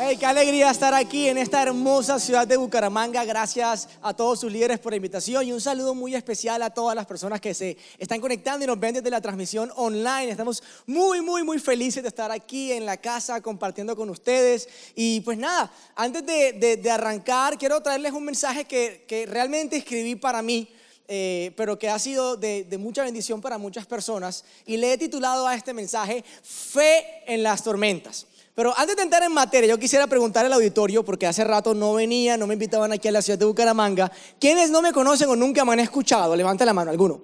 Hey, qué alegría estar aquí en esta hermosa ciudad de Bucaramanga. Gracias a todos sus líderes por la invitación y un saludo muy especial a todas las personas que se están conectando y nos ven desde la transmisión online. Estamos muy, muy, muy felices de estar aquí en la casa compartiendo con ustedes. Y pues nada, antes de, de, arrancar, quiero traerles un mensaje que, que realmente escribí para mí. Eh, pero que ha sido de, de, mucha bendición para muchas personas. Y le he titulado a este mensaje Fe en las tormentas. Pero antes de entrar en materia, yo quisiera preguntar al auditorio, porque hace rato no venía, no me invitaban aquí a la ciudad de Bucaramanga. ¿Quiénes no me conocen o nunca me han escuchado? Levanta la mano, alguno.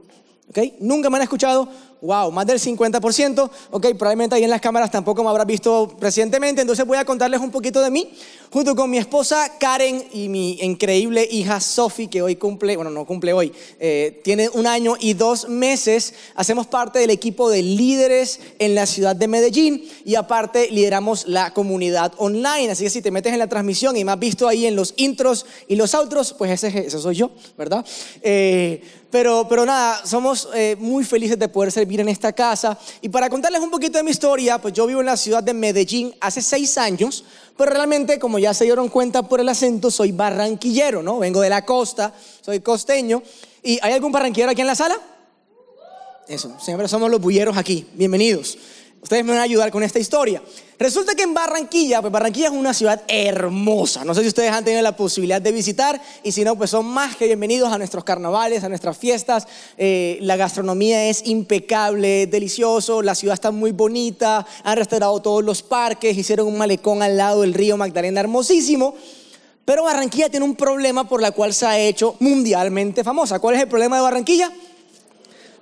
¿Ok? ¿Nunca me han escuchado? Wow, más del 50%. Ok, probablemente ahí en las cámaras tampoco me habrás visto recientemente. Entonces voy a contarles un poquito de mí. Junto con mi esposa Karen y mi increíble hija Sophie, que hoy cumple, bueno, no cumple hoy, eh, tiene un año y dos meses. Hacemos parte del equipo de líderes en la ciudad de Medellín y aparte lideramos la comunidad online. Así que si te metes en la transmisión y me has visto ahí en los intros y los outros, pues ese, ese soy yo, ¿verdad? Eh, pero, pero nada, somos eh, muy felices de poder servir en esta casa. Y para contarles un poquito de mi historia, pues yo vivo en la ciudad de Medellín hace seis años, pero realmente, como ya se dieron cuenta por el acento, soy barranquillero, ¿no? Vengo de la costa, soy costeño. ¿Y hay algún barranquillero aquí en la sala? Eso, siempre somos los bulleros aquí. Bienvenidos. Ustedes me van a ayudar con esta historia. Resulta que en Barranquilla, pues Barranquilla es una ciudad hermosa. No sé si ustedes han tenido la posibilidad de visitar y si no, pues son más que bienvenidos a nuestros carnavales, a nuestras fiestas. Eh, la gastronomía es impecable, delicioso, la ciudad está muy bonita, han restaurado todos los parques, hicieron un malecón al lado del río Magdalena hermosísimo. Pero Barranquilla tiene un problema por la cual se ha hecho mundialmente famosa. ¿Cuál es el problema de Barranquilla?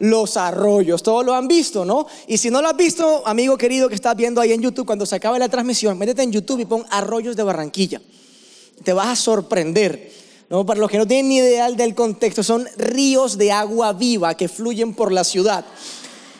Los arroyos. Todos lo han visto, ¿no? Y si no lo has visto, amigo querido que estás viendo ahí en YouTube, cuando se acabe la transmisión, métete en YouTube y pon arroyos de Barranquilla. Te vas a sorprender. ¿no? Para los que no tienen ni idea del contexto, son ríos de agua viva que fluyen por la ciudad.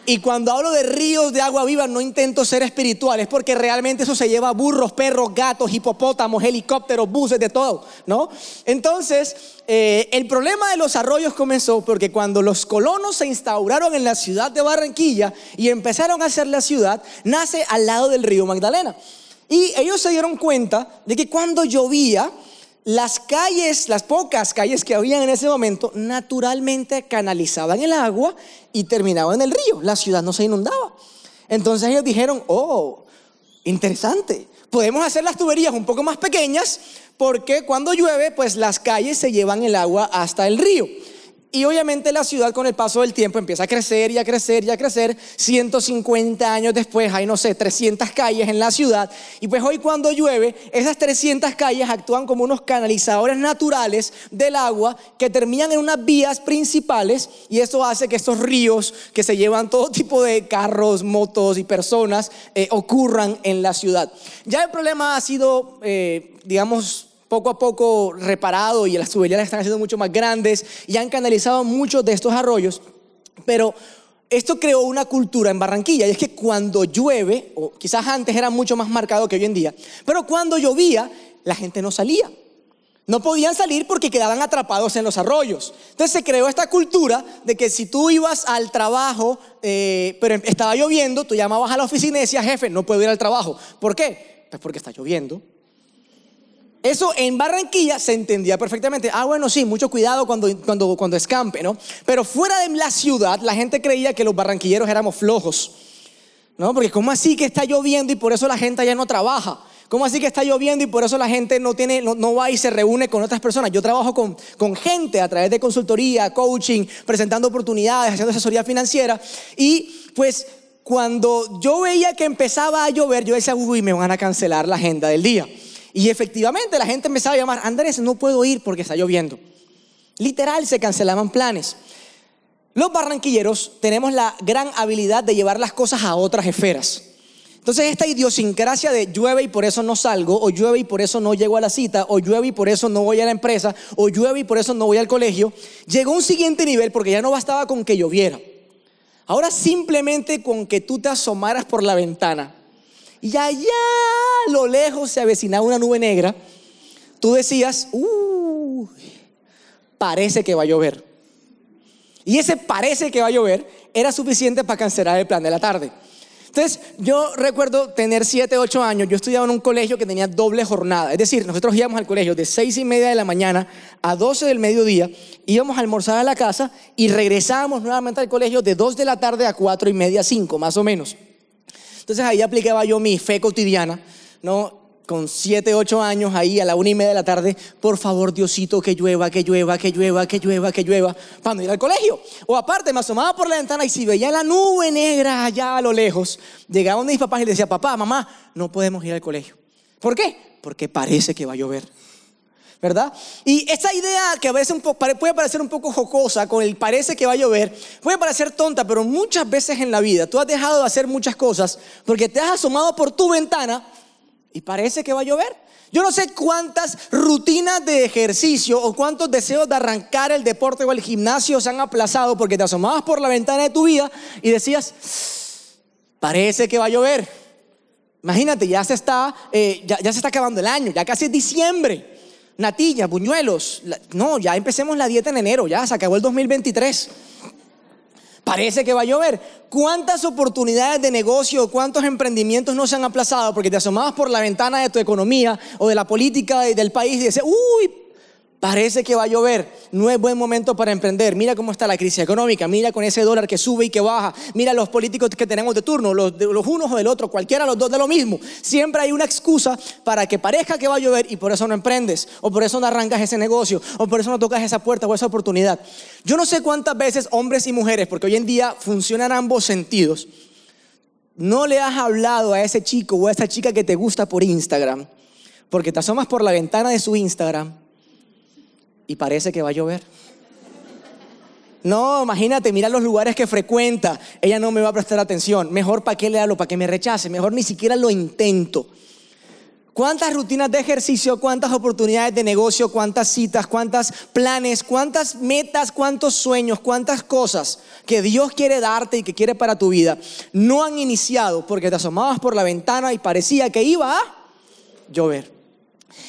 Y cuando hablo de ríos de agua viva no intento ser espiritual, es porque realmente eso se lleva burros, perros, gatos, hipopótamos, helicópteros, buses, de todo, ¿no? Entonces, eh, el problema de los arroyos comenzó porque cuando los colonos se instauraron en la ciudad de Barranquilla y empezaron a hacer la ciudad, nace al lado del río Magdalena. Y ellos se dieron cuenta de que cuando llovía, las calles, las pocas calles que había en ese momento, naturalmente canalizaban el agua y terminaban en el río. La ciudad no se inundaba. Entonces ellos dijeron, oh, interesante, podemos hacer las tuberías un poco más pequeñas porque cuando llueve, pues las calles se llevan el agua hasta el río. Y obviamente la ciudad con el paso del tiempo empieza a crecer y a crecer y a crecer. 150 años después hay, no sé, 300 calles en la ciudad. Y pues hoy cuando llueve, esas 300 calles actúan como unos canalizadores naturales del agua que terminan en unas vías principales y eso hace que estos ríos que se llevan todo tipo de carros, motos y personas eh, ocurran en la ciudad. Ya el problema ha sido, eh, digamos, poco a poco reparado y las tuberías están haciendo mucho más grandes y han canalizado muchos de estos arroyos, pero esto creó una cultura en Barranquilla y es que cuando llueve, o quizás antes era mucho más marcado que hoy en día, pero cuando llovía la gente no salía. No podían salir porque quedaban atrapados en los arroyos. Entonces se creó esta cultura de que si tú ibas al trabajo, eh, pero estaba lloviendo, tú llamabas a la oficina y decías, jefe, no puedo ir al trabajo. ¿Por qué? Pues porque está lloviendo. Eso en Barranquilla se entendía perfectamente. Ah, bueno, sí, mucho cuidado cuando, cuando, cuando escampe, ¿no? Pero fuera de la ciudad, la gente creía que los barranquilleros éramos flojos, ¿no? Porque ¿cómo así que está lloviendo y por eso la gente ya no trabaja? ¿Cómo así que está lloviendo y por eso la gente no, tiene, no, no va y se reúne con otras personas? Yo trabajo con, con gente a través de consultoría, coaching, presentando oportunidades, haciendo asesoría financiera. Y pues cuando yo veía que empezaba a llover, yo decía, uy, me van a cancelar la agenda del día. Y efectivamente la gente empezaba a llamar, Andrés, no puedo ir porque está lloviendo. Literal, se cancelaban planes. Los barranquilleros tenemos la gran habilidad de llevar las cosas a otras esferas. Entonces esta idiosincrasia de llueve y por eso no salgo, o llueve y por eso no llego a la cita, o llueve y por eso no voy a la empresa, o llueve y por eso no voy al colegio, llegó a un siguiente nivel porque ya no bastaba con que lloviera. Ahora simplemente con que tú te asomaras por la ventana y allá a lo lejos se avecinaba una nube negra, tú decías, uh, parece que va a llover. Y ese parece que va a llover era suficiente para cancelar el plan de la tarde. Entonces, yo recuerdo tener 7, 8 años, yo estudiaba en un colegio que tenía doble jornada, es decir, nosotros íbamos al colegio de 6 y media de la mañana a 12 del mediodía, íbamos a almorzar a la casa y regresábamos nuevamente al colegio de 2 de la tarde a 4 y media, 5, más o menos. Entonces ahí aplicaba yo mi fe cotidiana, ¿no? Con 7, 8 años ahí a la una y media de la tarde, por favor Diosito que llueva, que llueva, que llueva, que llueva, que llueva, para ir al colegio. O aparte me asomaba por la ventana y si veía la nube negra allá a lo lejos, llegaba mis papás y le decía, papá, mamá, no podemos ir al colegio. ¿Por qué? Porque parece que va a llover. ¿Verdad? Y esa idea que a veces puede parecer un poco jocosa, con el parece que va a llover, puede parecer tonta, pero muchas veces en la vida tú has dejado de hacer muchas cosas porque te has asomado por tu ventana y parece que va a llover. Yo no sé cuántas rutinas de ejercicio o cuántos deseos de arrancar el deporte o el gimnasio se han aplazado porque te asomabas por la ventana de tu vida y decías, parece que va a llover. Imagínate, ya se está, eh, ya, ya se está acabando el año, ya casi es diciembre natilla, buñuelos. No, ya empecemos la dieta en enero, ya se acabó el 2023. Parece que va a llover. ¿Cuántas oportunidades de negocio, cuántos emprendimientos no se han aplazado porque te asomabas por la ventana de tu economía o de la política del país y dices, uy, Parece que va a llover, no es buen momento para emprender. Mira cómo está la crisis económica, mira con ese dólar que sube y que baja, mira los políticos que tenemos de turno, los, unos o del otro, cualquiera, los dos de lo mismo. Siempre hay una excusa para que parezca que va a llover y por eso no emprendes, o por eso no arrancas ese negocio, o por eso no tocas esa puerta o esa oportunidad. Yo no sé cuántas veces hombres y mujeres, porque hoy en día funcionan ambos sentidos, no le has hablado a ese chico o a esa chica que te gusta por Instagram, porque te asomas por la ventana de su Instagram y parece que va a llover. No, imagínate, mira los lugares que frecuenta. Ella no me va a prestar atención. Mejor para qué le hablo, para que me rechace. Mejor ni siquiera lo intento. ¿Cuántas rutinas de ejercicio, cuántas oportunidades de negocio, cuántas citas, cuántas planes, cuántas metas, cuántos sueños, cuántas cosas que Dios quiere darte y que quiere para tu vida no han iniciado porque te asomabas por la ventana y parecía que iba a llover?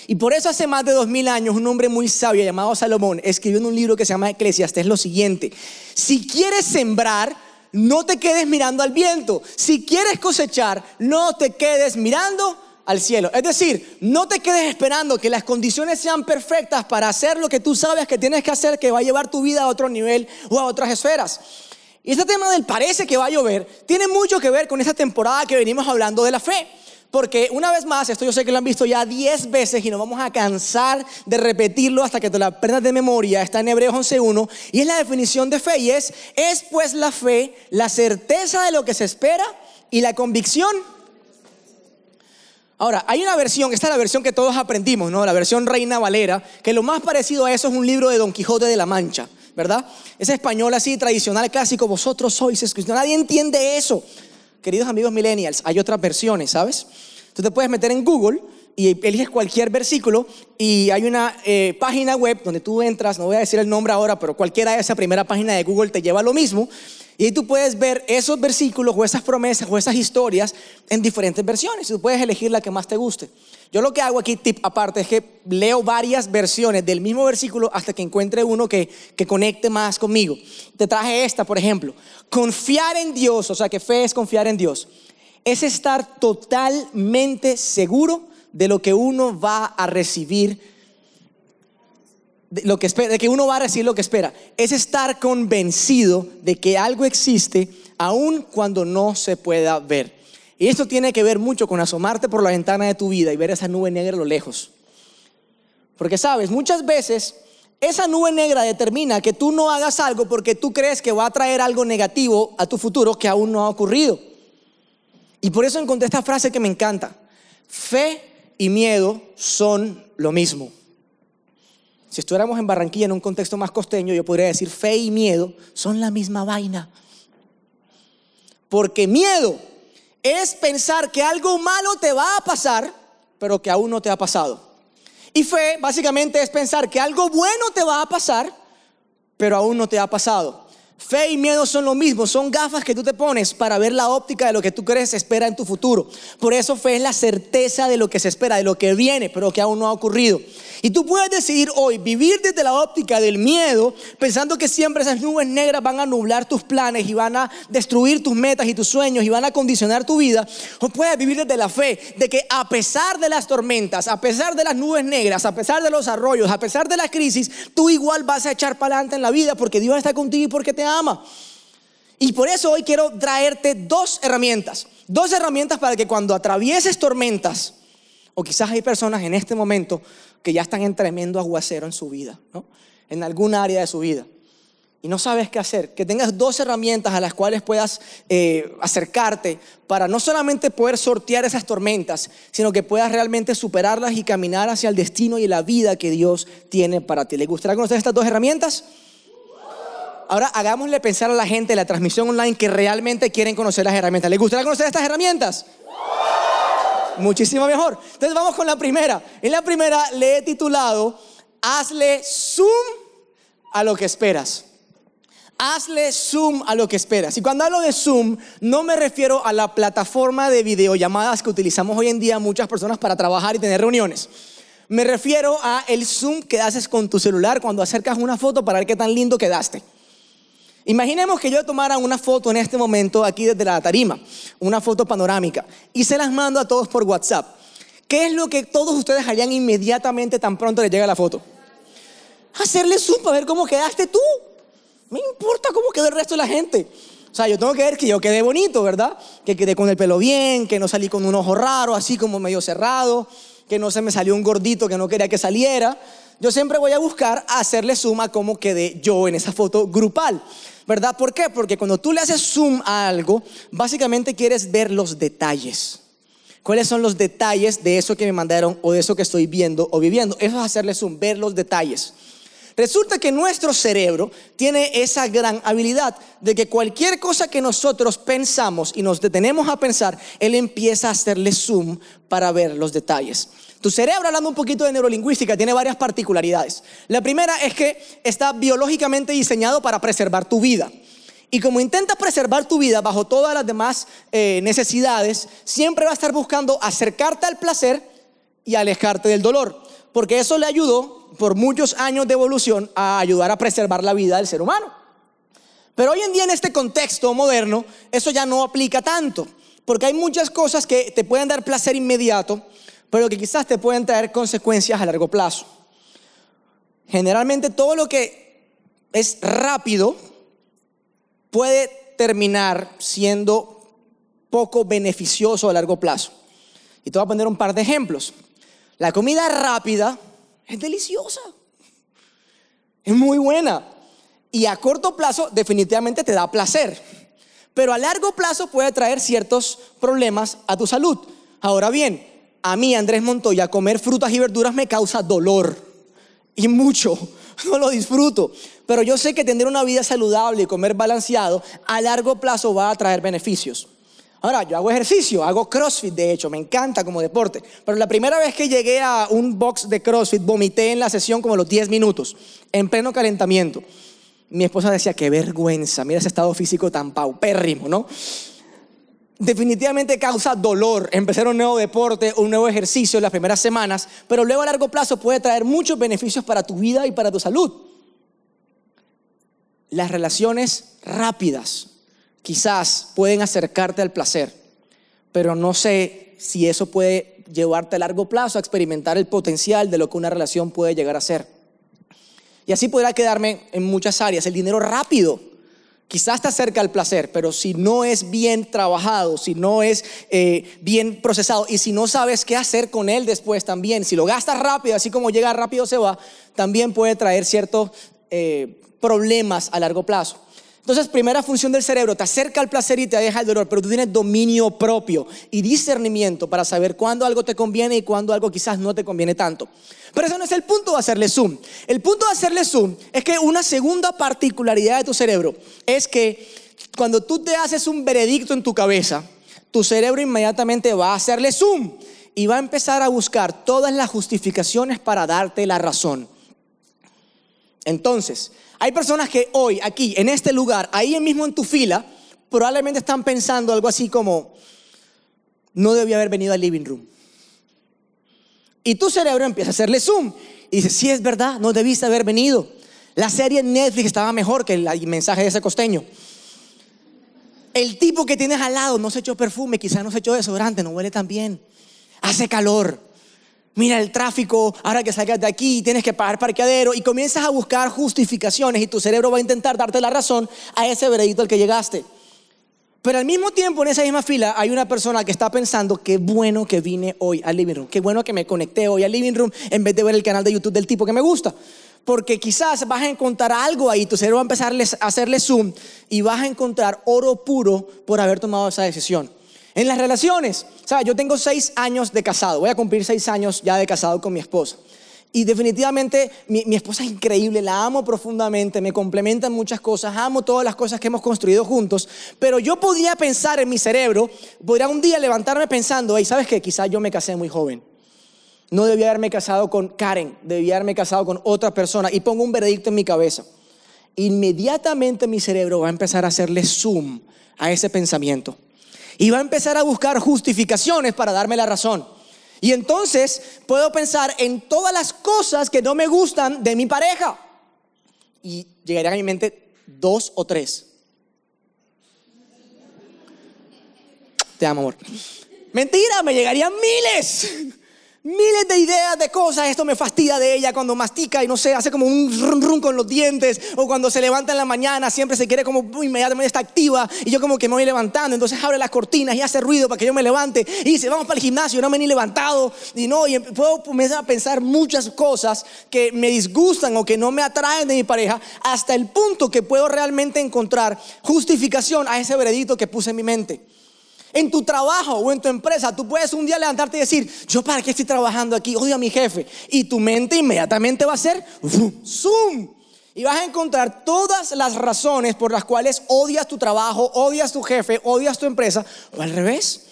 Y por eso hace más de dos mil años un hombre muy sabio llamado Salomón escribió en un libro que se llama Eclesiastes lo siguiente, si quieres sembrar, no te quedes mirando al viento, si quieres cosechar, no te quedes mirando al cielo. Es decir, no te quedes esperando que las condiciones sean perfectas para hacer lo que tú sabes que tienes que hacer, que va a llevar tu vida a otro nivel o a otras esferas. Y este tema del parece que va a llover tiene mucho que ver con esta temporada que venimos hablando de la fe. Porque una vez más, esto yo sé que lo han visto ya 10 veces y no vamos a cansar de repetirlo hasta que te lo aprendas de memoria. Está en Hebreos 11.1 y es la definición de fe y es, es pues la fe, la certeza de lo que se espera y la convicción. Ahora, hay una versión, esta es la versión que todos aprendimos, ¿no? La versión Reina Valera, que lo más parecido a eso es un libro de Don Quijote de la Mancha, ¿verdad? Ese español así tradicional, clásico, vosotros sois escritos. Nadie entiende eso queridos amigos millennials, hay otras versiones, ¿sabes? Tú te puedes meter en Google y eliges cualquier versículo y hay una eh, página web donde tú entras, no voy a decir el nombre ahora, pero cualquiera de esa primera página de Google te lleva a lo mismo y tú puedes ver esos versículos o esas promesas o esas historias en diferentes versiones y tú puedes elegir la que más te guste. Yo lo que hago aquí, tip aparte, es que leo varias versiones del mismo versículo hasta que encuentre uno que, que conecte más conmigo. Te traje esta, por ejemplo. Confiar en Dios, o sea que fe es confiar en Dios, es estar totalmente seguro de lo que uno va a recibir, de, lo que espera, de que uno va a recibir lo que espera, es estar convencido de que algo existe aun cuando no se pueda ver. Y esto tiene que ver mucho con asomarte por la ventana de tu vida y ver esa nube negra a lo lejos. Porque sabes, muchas veces esa nube negra determina que tú no hagas algo porque tú crees que va a traer algo negativo a tu futuro que aún no ha ocurrido. Y por eso encontré esta frase que me encanta. Fe y miedo son lo mismo. Si estuviéramos en Barranquilla en un contexto más costeño, yo podría decir fe y miedo son la misma vaina. Porque miedo es pensar que algo malo te va a pasar, pero que aún no te ha pasado. Y fe básicamente es pensar que algo bueno te va a pasar, pero aún no te ha pasado. Fe y miedo son lo mismo, son gafas que tú te pones para ver la óptica de lo que tú crees espera en tu futuro. Por eso fe es la certeza de lo que se espera, de lo que viene, pero que aún no ha ocurrido. Y tú puedes decidir hoy vivir desde la óptica del miedo, pensando que siempre esas nubes negras van a nublar tus planes y van a destruir tus metas y tus sueños y van a condicionar tu vida. O puedes vivir desde la fe de que a pesar de las tormentas, a pesar de las nubes negras, a pesar de los arroyos, a pesar de la crisis, tú igual vas a echar para adelante en la vida porque Dios está contigo y porque te ama. Y por eso hoy quiero traerte dos herramientas. Dos herramientas para que cuando atravieses tormentas, o quizás hay personas en este momento que ya están en tremendo aguacero en su vida, ¿no? en algún área de su vida. Y no sabes qué hacer. Que tengas dos herramientas a las cuales puedas eh, acercarte para no solamente poder sortear esas tormentas, sino que puedas realmente superarlas y caminar hacia el destino y la vida que Dios tiene para ti. ¿Le gustaría conocer estas dos herramientas? Ahora hagámosle pensar a la gente de la transmisión online que realmente quieren conocer las herramientas. ¿Les gustaría conocer estas herramientas? Muchísimo mejor. Entonces vamos con la primera. En la primera le he titulado, hazle zoom a lo que esperas. Hazle zoom a lo que esperas. Y cuando hablo de zoom, no me refiero a la plataforma de videollamadas que utilizamos hoy en día muchas personas para trabajar y tener reuniones. Me refiero a el zoom que haces con tu celular cuando acercas una foto para ver qué tan lindo quedaste. Imaginemos que yo tomara una foto en este momento aquí desde la tarima, una foto panorámica, y se las mando a todos por WhatsApp. ¿Qué es lo que todos ustedes harían inmediatamente tan pronto les llega la foto? Hacerle zoom para ver cómo quedaste tú. Me importa cómo quedó el resto de la gente. O sea, yo tengo que ver que yo quedé bonito, ¿verdad? Que quedé con el pelo bien, que no salí con un ojo raro, así como medio cerrado, que no se me salió un gordito que no quería que saliera. Yo siempre voy a buscar hacerle zoom a cómo quedé yo en esa foto grupal. ¿verdad? ¿Por qué? Porque cuando tú le haces zoom a algo, básicamente quieres ver los detalles. ¿Cuáles son los detalles de eso que me mandaron o de eso que estoy viendo o viviendo? Eso es hacerle zoom, ver los detalles. Resulta que nuestro cerebro tiene esa gran habilidad de que cualquier cosa que nosotros pensamos y nos detenemos a pensar, él empieza a hacerle zoom para ver los detalles. Tu cerebro, hablando un poquito de neurolingüística, tiene varias particularidades. La primera es que está biológicamente diseñado para preservar tu vida. Y como intenta preservar tu vida bajo todas las demás eh, necesidades, siempre va a estar buscando acercarte al placer y alejarte del dolor. Porque eso le ayudó por muchos años de evolución a ayudar a preservar la vida del ser humano. Pero hoy en día en este contexto moderno, eso ya no aplica tanto. Porque hay muchas cosas que te pueden dar placer inmediato, pero que quizás te pueden traer consecuencias a largo plazo. Generalmente todo lo que es rápido puede terminar siendo poco beneficioso a largo plazo. Y te voy a poner un par de ejemplos. La comida rápida es deliciosa, es muy buena y a corto plazo definitivamente te da placer, pero a largo plazo puede traer ciertos problemas a tu salud. Ahora bien, a mí, Andrés Montoya, comer frutas y verduras me causa dolor y mucho. No lo disfruto. Pero yo sé que tener una vida saludable y comer balanceado a largo plazo va a traer beneficios. Ahora, yo hago ejercicio, hago CrossFit, de hecho, me encanta como deporte. Pero la primera vez que llegué a un box de CrossFit, vomité en la sesión como los 10 minutos, en pleno calentamiento. Mi esposa decía, qué vergüenza, mira ese estado físico tan paupérrimo, ¿no? Definitivamente causa dolor empezar un nuevo deporte, un nuevo ejercicio en las primeras semanas, pero luego a largo plazo puede traer muchos beneficios para tu vida y para tu salud. Las relaciones rápidas quizás pueden acercarte al placer, pero no sé si eso puede llevarte a largo plazo a experimentar el potencial de lo que una relación puede llegar a ser. Y así podrá quedarme en muchas áreas. El dinero rápido, quizás te acerca al placer, pero si no es bien trabajado, si no es eh, bien procesado y si no sabes qué hacer con él después también, si lo gastas rápido, así como llega rápido se va, también puede traer ciertos eh, problemas a largo plazo. Entonces, primera función del cerebro, te acerca al placer y te deja el dolor, pero tú tienes dominio propio y discernimiento para saber cuándo algo te conviene y cuándo algo quizás no te conviene tanto. Pero eso no es el punto de hacerle zoom. El punto de hacerle zoom es que una segunda particularidad de tu cerebro es que cuando tú te haces un veredicto en tu cabeza, tu cerebro inmediatamente va a hacerle zoom y va a empezar a buscar todas las justificaciones para darte la razón. Entonces, hay personas que hoy, aquí, en este lugar, ahí mismo en tu fila, probablemente están pensando algo así como, no debía haber venido al living room. Y tu cerebro empieza a hacerle zoom y dice, sí es verdad, no debiste haber venido. La serie en Netflix estaba mejor que el mensaje de ese costeño. El tipo que tienes al lado no se echó perfume, quizás no se echó desodorante, no huele tan bien. Hace calor mira el tráfico, ahora que salgas de aquí tienes que pagar parqueadero y comienzas a buscar justificaciones y tu cerebro va a intentar darte la razón a ese veredicto al que llegaste. Pero al mismo tiempo en esa misma fila hay una persona que está pensando, qué bueno que vine hoy al living room, qué bueno que me conecté hoy al living room en vez de ver el canal de YouTube del tipo que me gusta. Porque quizás vas a encontrar algo ahí, tu cerebro va a empezar a hacerle zoom y vas a encontrar oro puro por haber tomado esa decisión. En las relaciones, ¿sabes? Yo tengo seis años de casado, voy a cumplir seis años ya de casado con mi esposa. Y definitivamente mi, esposa es increíble, la amo profundamente, me complementa en muchas cosas, amo todas las cosas que hemos construido juntos, pero yo podría pensar en mi cerebro, podría un día levantarme pensando, hey, ¿sabes qué? Quizás yo me casé muy joven. No debía haberme casado con Karen, debía haberme casado con otra persona y pongo un veredicto en mi cabeza. Inmediatamente mi cerebro va a empezar a hacerle zoom a ese pensamiento y va a empezar a buscar justificaciones para darme la razón. Y entonces puedo pensar en todas las cosas que no me gustan de mi pareja. Y llegarían a mi mente dos o tres. Te amo, amor. Mentira, me llegarían miles miles de ideas de cosas. Esto me fastidia de ella cuando mastica y no sé, hace como un rum rum con los dientes. O cuando se levanta en la mañana, siempre se quiere como inmediatamente está activa. Y yo como que me voy levantando. Entonces abre las cortinas y hace ruido para que yo me levante. Y dice, vamos para el gimnasio. No me ni levantado. Y no, y puedo comenzar a pensar muchas cosas que me disgustan o que no me atraen de mi pareja. Hasta el punto que puedo realmente encontrar justificación a ese veredicto que puse en mi mente. En tu trabajo o en tu empresa, tú puedes un día levantarte y decir, yo para qué estoy trabajando aquí, odio a mi jefe. Y tu mente inmediatamente va a ser, zoom. Y vas a encontrar todas las razones por las cuales odias tu trabajo, odias tu jefe, odias tu empresa. O al revés.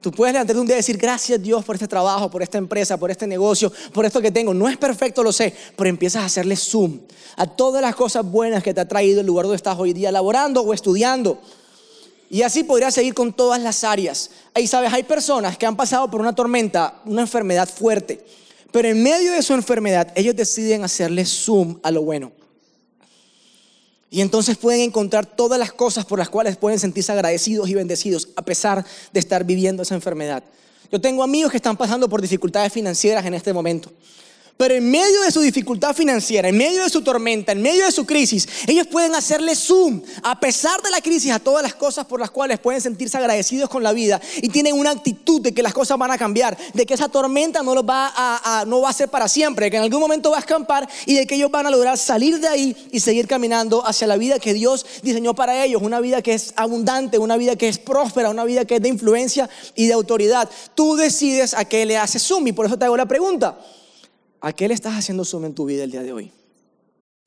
Tú puedes levantarte un día y decir, gracias Dios por este trabajo, por esta empresa, por este negocio, por esto que tengo. No es perfecto, lo sé, pero empiezas a hacerle zoom a todas las cosas buenas que te ha traído el lugar donde estás hoy día laborando o estudiando. Y así podría seguir con todas las áreas. Ahí sabes, hay personas que han pasado por una tormenta, una enfermedad fuerte, pero en medio de su enfermedad ellos deciden hacerle zoom a lo bueno. Y entonces pueden encontrar todas las cosas por las cuales pueden sentirse agradecidos y bendecidos a pesar de estar viviendo esa enfermedad. Yo tengo amigos que están pasando por dificultades financieras en este momento. Pero en medio de su dificultad financiera, en medio de su tormenta, en medio de su crisis, ellos pueden hacerle zoom, a pesar de la crisis, a todas las cosas por las cuales pueden sentirse agradecidos con la vida y tienen una actitud de que las cosas van a cambiar, de que esa tormenta no, los va a, no va a ser para siempre, de que en algún momento va a escampar y de que ellos van a lograr salir de ahí y seguir caminando hacia la vida que Dios diseñó para ellos, una vida que es abundante, una vida que es próspera, una vida que es de influencia y de autoridad. Tú decides a qué le haces zoom y por eso te hago la pregunta. ¿A qué le estás haciendo zoom en tu vida el día de hoy?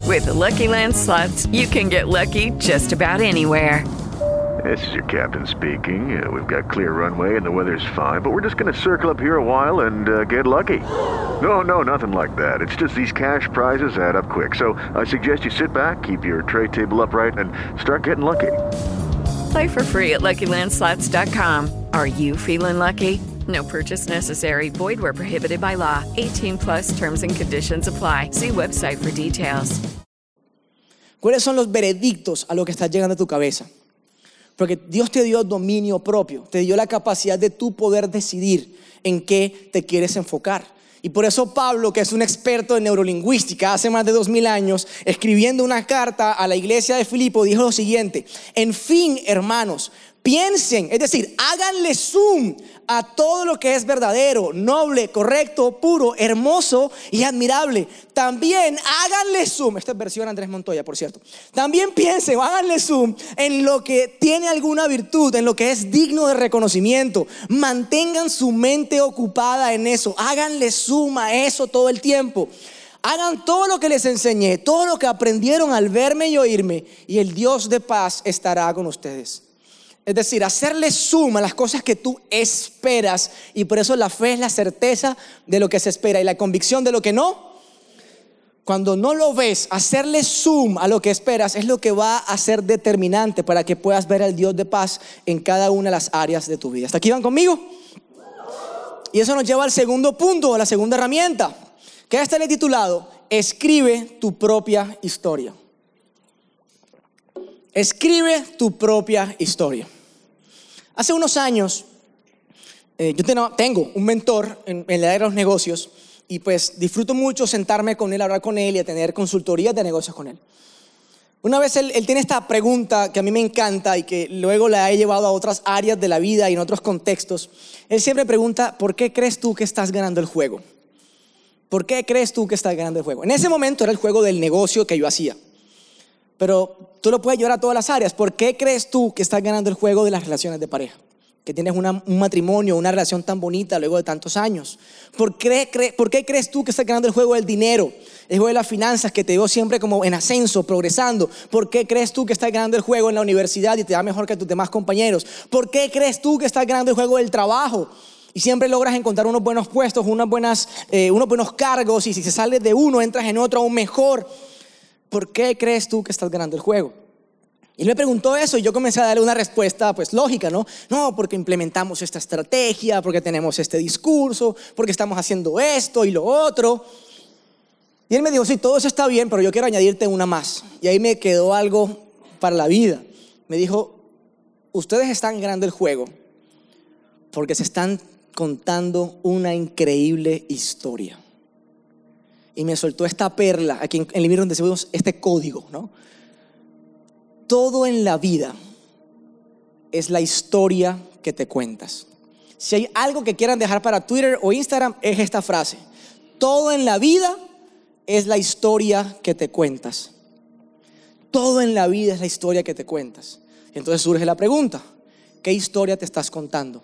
With the Lucky Land slots, you can get lucky just about anywhere. This is your captain speaking. Uh, we've got clear runway and the weather's fine, but we're just going to circle up here a while and uh, get lucky. No, no, nothing like that. It's just these cash prizes add up quick. So I suggest you sit back, keep your tray table upright, and start getting lucky. Play for free at LuckyLandSlots.com. Are you feeling lucky? No purchase necessary. Void where prohibited by law. 18 plus terms and conditions apply. See website for details. ¿Cuáles son los veredictos a lo que está llegando a tu cabeza? Porque Dios te dio dominio propio, te dio la capacidad de tú poder decidir en qué te quieres enfocar. Y por eso Pablo, que es un experto en neurolingüística, hace más de dos mil años, escribiendo una carta a la iglesia de Filipo, dijo lo siguiente, en fin, hermanos, piensen, es decir, háganle zoom a todo lo que es verdadero, noble, correcto, puro, hermoso y admirable. También háganle zoom, esta es versión Andrés Montoya, por cierto. También piensen, háganle zoom en lo que tiene alguna virtud, en lo que es digno de reconocimiento. Mantengan su mente ocupada en eso, háganle zoom a eso todo el tiempo. Hagan todo lo que les enseñé, todo lo que aprendieron al verme y oírme, y el Dios de paz estará con ustedes. Es decir, hacerle suma a las cosas que tú esperas. Y por eso la fe es la certeza de lo que se espera y la convicción de lo que no. Cuando no lo ves, hacerle zoom a lo que esperas es lo que va a ser determinante para que puedas ver al Dios de paz en cada una de las áreas de tu vida. ¿Hasta aquí van conmigo? Y eso nos lleva al segundo punto, a la segunda herramienta, que está le titulado Escribe tu propia historia. Escribe tu propia historia. Hace unos años, eh, yo tengo un mentor en, en la área de los negocios y pues disfruto mucho sentarme con él, hablar con él y tener consultorías de negocios con él. Una vez él, tiene esta pregunta que a mí me encanta y que luego la he llevado a otras áreas de la vida y en otros contextos. Él siempre pregunta, ¿por qué crees tú que estás ganando el juego? ¿Por qué crees tú que estás ganando el juego? En ese momento era el juego del negocio que yo hacía. Pero tú lo puedes llevar a todas las áreas. ¿Por qué crees tú que estás ganando el juego de las relaciones de pareja? Que tienes un matrimonio, una relación tan bonita luego de tantos años. ¿Por qué, ¿Por qué crees tú que estás ganando el juego del dinero? El juego de las finanzas que te veo siempre como en ascenso, progresando. ¿Por qué crees tú que estás ganando el juego en la universidad y te va mejor que tus demás compañeros? ¿Por qué crees tú que estás ganando el juego del trabajo? Y siempre logras encontrar unos buenos puestos, unas buenas, eh, unos buenos cargos y si se sales de uno entras en otro aún mejor. ¿Por qué crees tú que estás ganando el juego? Y él me preguntó eso y yo comencé a darle una respuesta pues lógica, ¿no? No, porque implementamos esta estrategia, porque tenemos este discurso, porque estamos haciendo esto y lo otro. Y él me dijo, sí, todo eso está bien, pero yo quiero añadirte una más. Y ahí me quedó algo para la vida. Me dijo, ustedes están ganando el juego porque se están contando una increíble historia y me soltó esta perla, aquí en el libro donde vemos este código, ¿no? Todo en la vida es la historia que te cuentas. Si hay algo que quieran dejar para Twitter o Instagram, es esta frase. Todo en la vida es la historia que te cuentas. Todo en la vida es la historia que te cuentas. Entonces surge la pregunta, ¿qué historia te estás contando?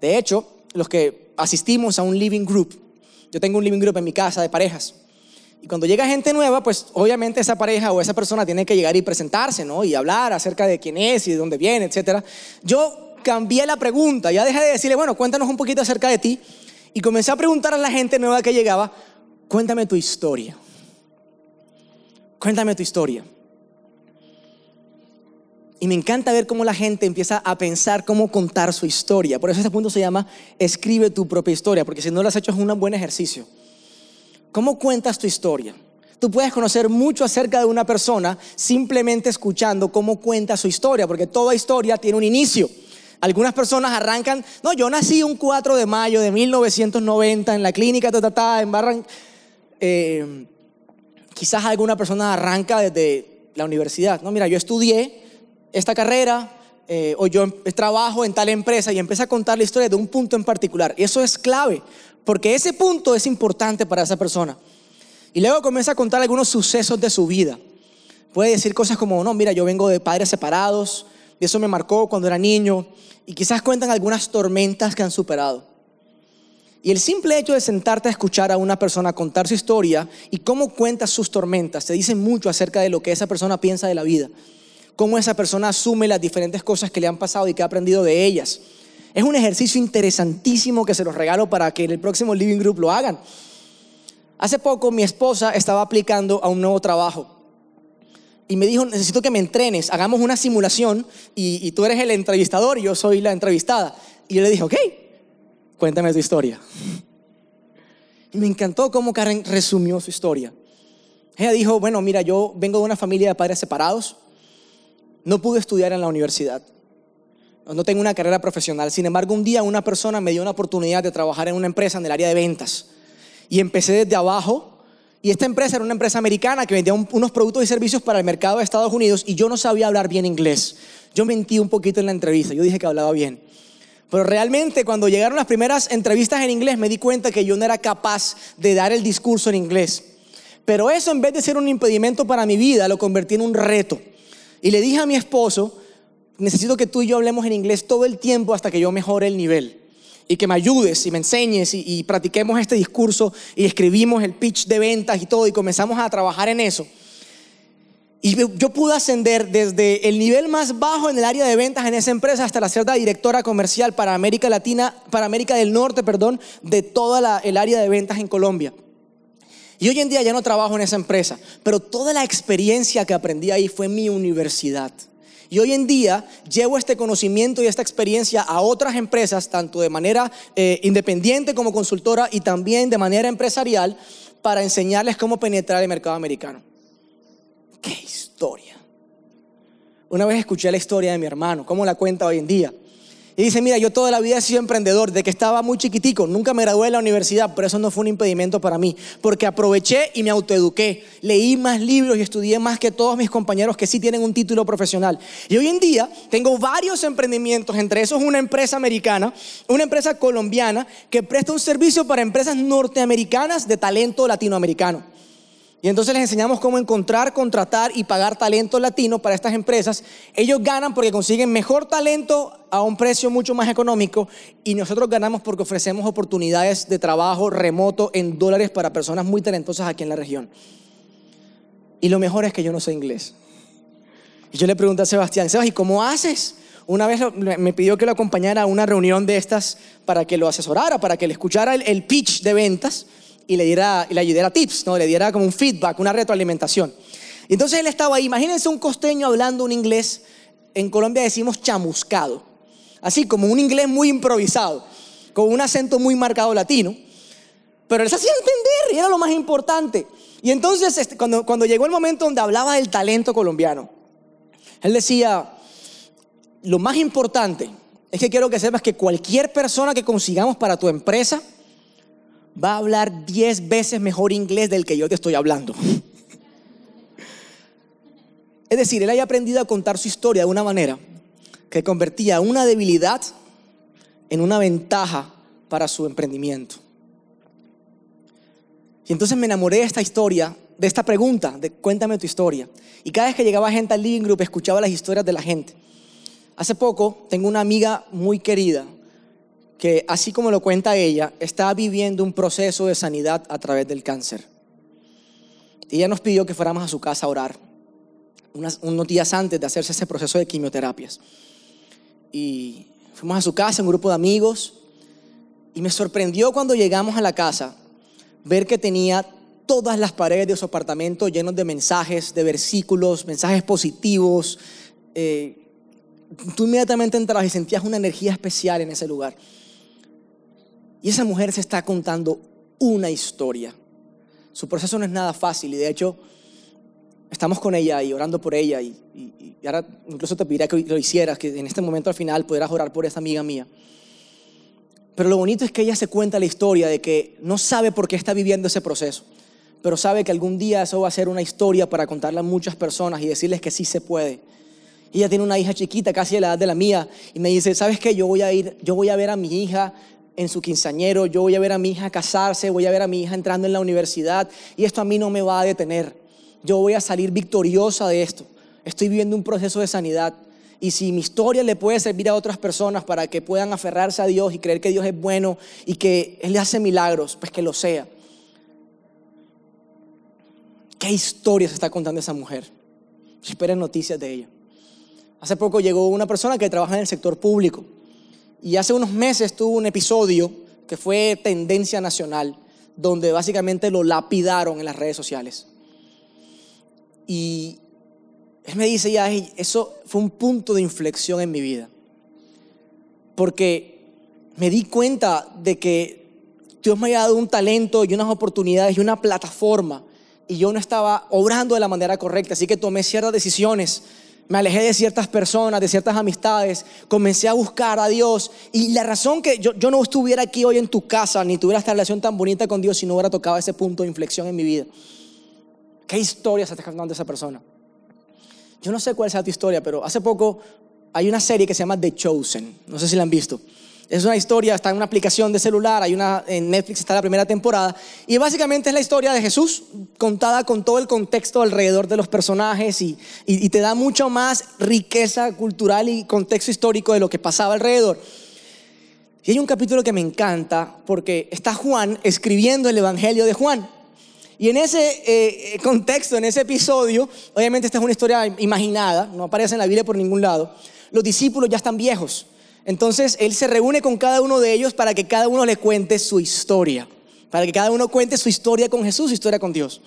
De hecho, los que asistimos a un living group, yo tengo un living group en mi casa de parejas. Y cuando llega gente nueva, pues obviamente esa pareja o esa persona tiene que llegar y presentarse, ¿no? Y hablar acerca de quién es y de dónde viene, etc. Yo cambié la pregunta, ya dejé de decirle, bueno, cuéntanos un poquito acerca de ti. Y comencé a preguntar a la gente nueva que llegaba, cuéntame tu historia. Cuéntame tu historia. Y me encanta ver cómo la gente empieza a pensar cómo contar su historia. Por eso este punto se llama escribe tu propia historia, porque si no lo has hecho es un buen ejercicio. ¿Cómo cuentas tu historia? Tú puedes conocer mucho acerca de una persona simplemente escuchando cómo cuenta su historia, porque toda historia tiene un inicio. Algunas personas arrancan, no, yo nací un 4 de mayo de 1990 en la clínica ta, en Barran. Eh, quizás alguna persona arranca desde la universidad. No, mira, yo estudié esta carrera eh, o yo trabajo en tal empresa y empieza a contar la historia de un punto en particular. Y eso es clave, porque ese punto es importante para esa persona. Y luego comienza a contar algunos sucesos de su vida. Puede decir cosas como, no, mira, yo vengo de padres separados, y eso me marcó cuando era niño, y quizás cuentan algunas tormentas que han superado. Y el simple hecho de sentarte a escuchar a una persona contar su historia y cómo cuenta sus tormentas, te dice mucho acerca de lo que esa persona piensa de la vida cómo esa persona asume las diferentes cosas que le han pasado y que ha aprendido de ellas. Es un ejercicio interesantísimo que se los regalo para que en el próximo Living Group lo hagan. Hace poco mi esposa estaba aplicando a un nuevo trabajo y me dijo, necesito que me entrenes, hagamos una simulación y, tú eres el entrevistador y yo soy la entrevistada. Y yo le dije, ok, cuéntame tu historia. Y me encantó cómo Karen resumió su historia. Ella dijo, bueno, mira, yo vengo de una familia de padres separados no pude estudiar en la universidad. No tengo una carrera profesional. Sin embargo, un día una persona me dio una oportunidad de trabajar en una empresa en el área de ventas. Y empecé desde abajo. Y esta empresa era una empresa americana que vendía un- unos productos y servicios para el mercado de Estados Unidos y yo no sabía hablar bien inglés. Yo mentí un poquito en la entrevista. Yo dije que hablaba bien. Pero realmente cuando llegaron las primeras entrevistas en inglés me di cuenta que yo no era capaz de dar el discurso en inglés. Pero eso en vez de ser un impedimento para mi vida, lo convertí en un reto. Y le dije a mi esposo, necesito que tú y yo hablemos en inglés todo el tiempo hasta que yo mejore el nivel. Y que me ayudes y me enseñes y, y practiquemos este discurso y escribimos el pitch de ventas y todo y comenzamos a trabajar en eso. Y yo pude ascender desde el nivel más bajo en el área de ventas en esa empresa hasta la ser directora comercial para América Latina, para América del Norte, perdón, de toda la- el área de ventas en Colombia. Y hoy en día ya no trabajo en esa empresa, pero toda la experiencia que aprendí ahí fue mi universidad. Y hoy en día llevo este conocimiento y esta experiencia a otras empresas, tanto de manera eh, independiente como consultora y también de manera empresarial, para enseñarles cómo penetrar el mercado americano. ¡Qué historia! Una vez escuché la historia de mi hermano, cómo la cuenta hoy en día. Y dice, mira, yo toda la vida he sido emprendedor, de que estaba muy chiquitico, nunca me gradué de la universidad, pero eso no fue un impedimento para mí, porque aproveché y me autoeduqué, leí más libros y estudié más que todos mis compañeros que sí tienen un título profesional. Y hoy en día tengo varios emprendimientos, entre esos una empresa americana, una empresa colombiana que presta un servicio para empresas norteamericanas de talento latinoamericano. Y entonces les enseñamos cómo encontrar, contratar y pagar talento latino para estas empresas. Ellos ganan porque consiguen mejor talento a un precio mucho más económico y nosotros ganamos porque ofrecemos oportunidades de trabajo remoto en dólares para personas muy talentosas aquí en la región. Y lo mejor es que yo no sé inglés. Y yo le pregunté a Sebastián, Sebas, ¿y cómo haces? Una vez me pidió que lo acompañara a una reunión de estas para que lo asesorara, para que le escuchara el, el pitch de ventas y le diera, y le diera tips, ¿no? le diera como un feedback, una retroalimentación. Y entonces él estaba ahí, imagínense un costeño hablando un inglés, en Colombia decimos chamuscado, así como un inglés muy improvisado, con un acento muy marcado latino, pero él se hacía entender y era lo más importante. Y entonces este, cuando, cuando llegó el momento donde hablaba del talento colombiano, él decía, lo más importante es que quiero que sepas que cualquier persona que consigamos para tu empresa va a hablar 10 veces mejor inglés del que yo te estoy hablando. Es decir, él había aprendido a contar su historia de una manera que convertía una debilidad en una ventaja para su emprendimiento. Y entonces me enamoré de esta historia, de esta pregunta, de cuéntame tu historia. Y cada vez que llegaba gente al living group escuchaba las historias de la gente. Hace poco tengo una amiga muy querida que, así como lo cuenta ella, está viviendo un proceso de sanidad a través del cáncer. Ella nos pidió que fuéramos a su casa a orar, unos días antes de hacerse ese proceso de quimioterapias. Y fuimos a su casa, un grupo de amigos, y me sorprendió cuando llegamos a la casa ver que tenía todas las paredes de su apartamento llenos de mensajes, de versículos, mensajes positivos. Eh, tú inmediatamente entrabas y sentías una energía especial en ese lugar. Y esa mujer se está contando una historia. Su proceso no es nada fácil y de hecho estamos con ella y orando por ella y, ahora incluso te pediría que lo hicieras, que en este momento al final pudieras orar por esa amiga mía. Pero lo bonito es que ella se cuenta la historia de que no sabe por qué está viviendo ese proceso, pero sabe que algún día eso va a ser una historia para contarle a muchas personas y decirles que sí se puede. Ella tiene una hija chiquita, casi de la edad de la mía, y me dice, ¿sabes qué? Yo voy a ir, yo voy a ver a mi hija en su quinceañero, yo voy a ver a mi hija casarse, voy a ver a mi hija entrando en la universidad, y esto a mí no me va a detener. Yo voy a salir victoriosa de esto. Estoy viviendo un proceso de sanidad. Y si mi historia le puede servir a otras personas para que puedan aferrarse a Dios y creer que Dios es bueno y que Él le hace milagros, pues que lo sea. ¿Qué historia se está contando esa mujer? Esperen noticias de ella. Hace poco llegó una persona que trabaja en el sector público y hace unos meses tuvo un episodio que fue tendencia nacional, donde básicamente lo lapidaron en las redes sociales. Y él me dice ya, "Ey, eso fue un punto de inflexión en mi vida. Porque me di cuenta de que Dios me había dado un talento y unas oportunidades y una plataforma y yo no estaba obrando de la manera correcta, así que tomé ciertas decisiones Me alejé de ciertas personas, de ciertas amistades, comencé a buscar a Dios. Y la razón que yo, yo no estuviera aquí hoy en tu casa, ni tuviera esta relación tan bonita con Dios si no hubiera tocado ese punto de inflexión en mi vida. ¿Qué historia se está contando esa persona? Yo no sé cuál sea tu historia, pero hace poco hay una serie que se llama The Chosen. No sé si la han visto. Es una historia, está en una aplicación de celular, hay una en Netflix está la primera temporada y básicamente es la historia de Jesús contada con todo el contexto alrededor de los personajes y, y- te da mucho más riqueza cultural y contexto histórico de lo que pasaba alrededor. Y hay un capítulo que me encanta porque está Juan escribiendo el Evangelio de Juan. Y en ese eh, eh, contexto, en ese episodio, obviamente esta es una historia imaginada, no aparece en la Biblia por ningún lado, los discípulos ya están viejos. Entonces él se reúne con cada uno de ellos para que cada uno le cuente su historia, para que cada uno cuente su historia con Jesús, su historia con Dios.